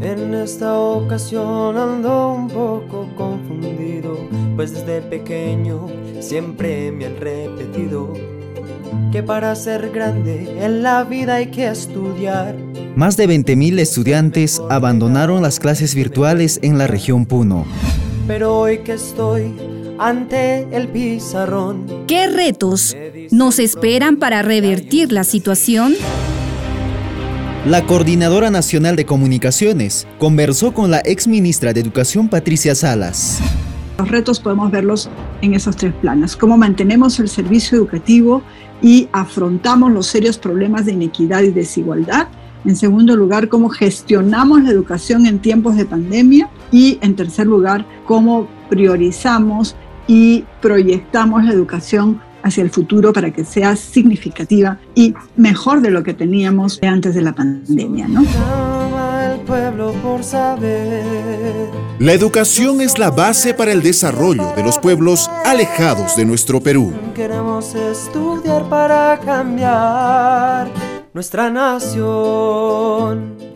En esta ocasión ando un poco confundido, pues desde pequeño siempre me han repetido que para ser grande en la vida hay que estudiar. Más de 20.000 estudiantes abandonaron las clases virtuales en la región Puno. Pero hoy que estoy ante el pizarrón. ¿Qué retos nos esperan para revertir la situación? La Coordinadora Nacional de Comunicaciones conversó con la ex ministra de Educación Patricia Salas. Los retos podemos verlos en esos tres planos. Cómo mantenemos el servicio educativo y afrontamos los serios problemas de inequidad y desigualdad. En segundo lugar, cómo gestionamos la educación en tiempos de pandemia. Y en tercer lugar, cómo priorizamos y proyectamos la educación hacia el futuro para que sea significativa y mejor de lo que teníamos antes de la pandemia, ¿no? La educación es la base para el desarrollo de los pueblos alejados de nuestro Perú. Queremos estudiar para cambiar nuestra nación.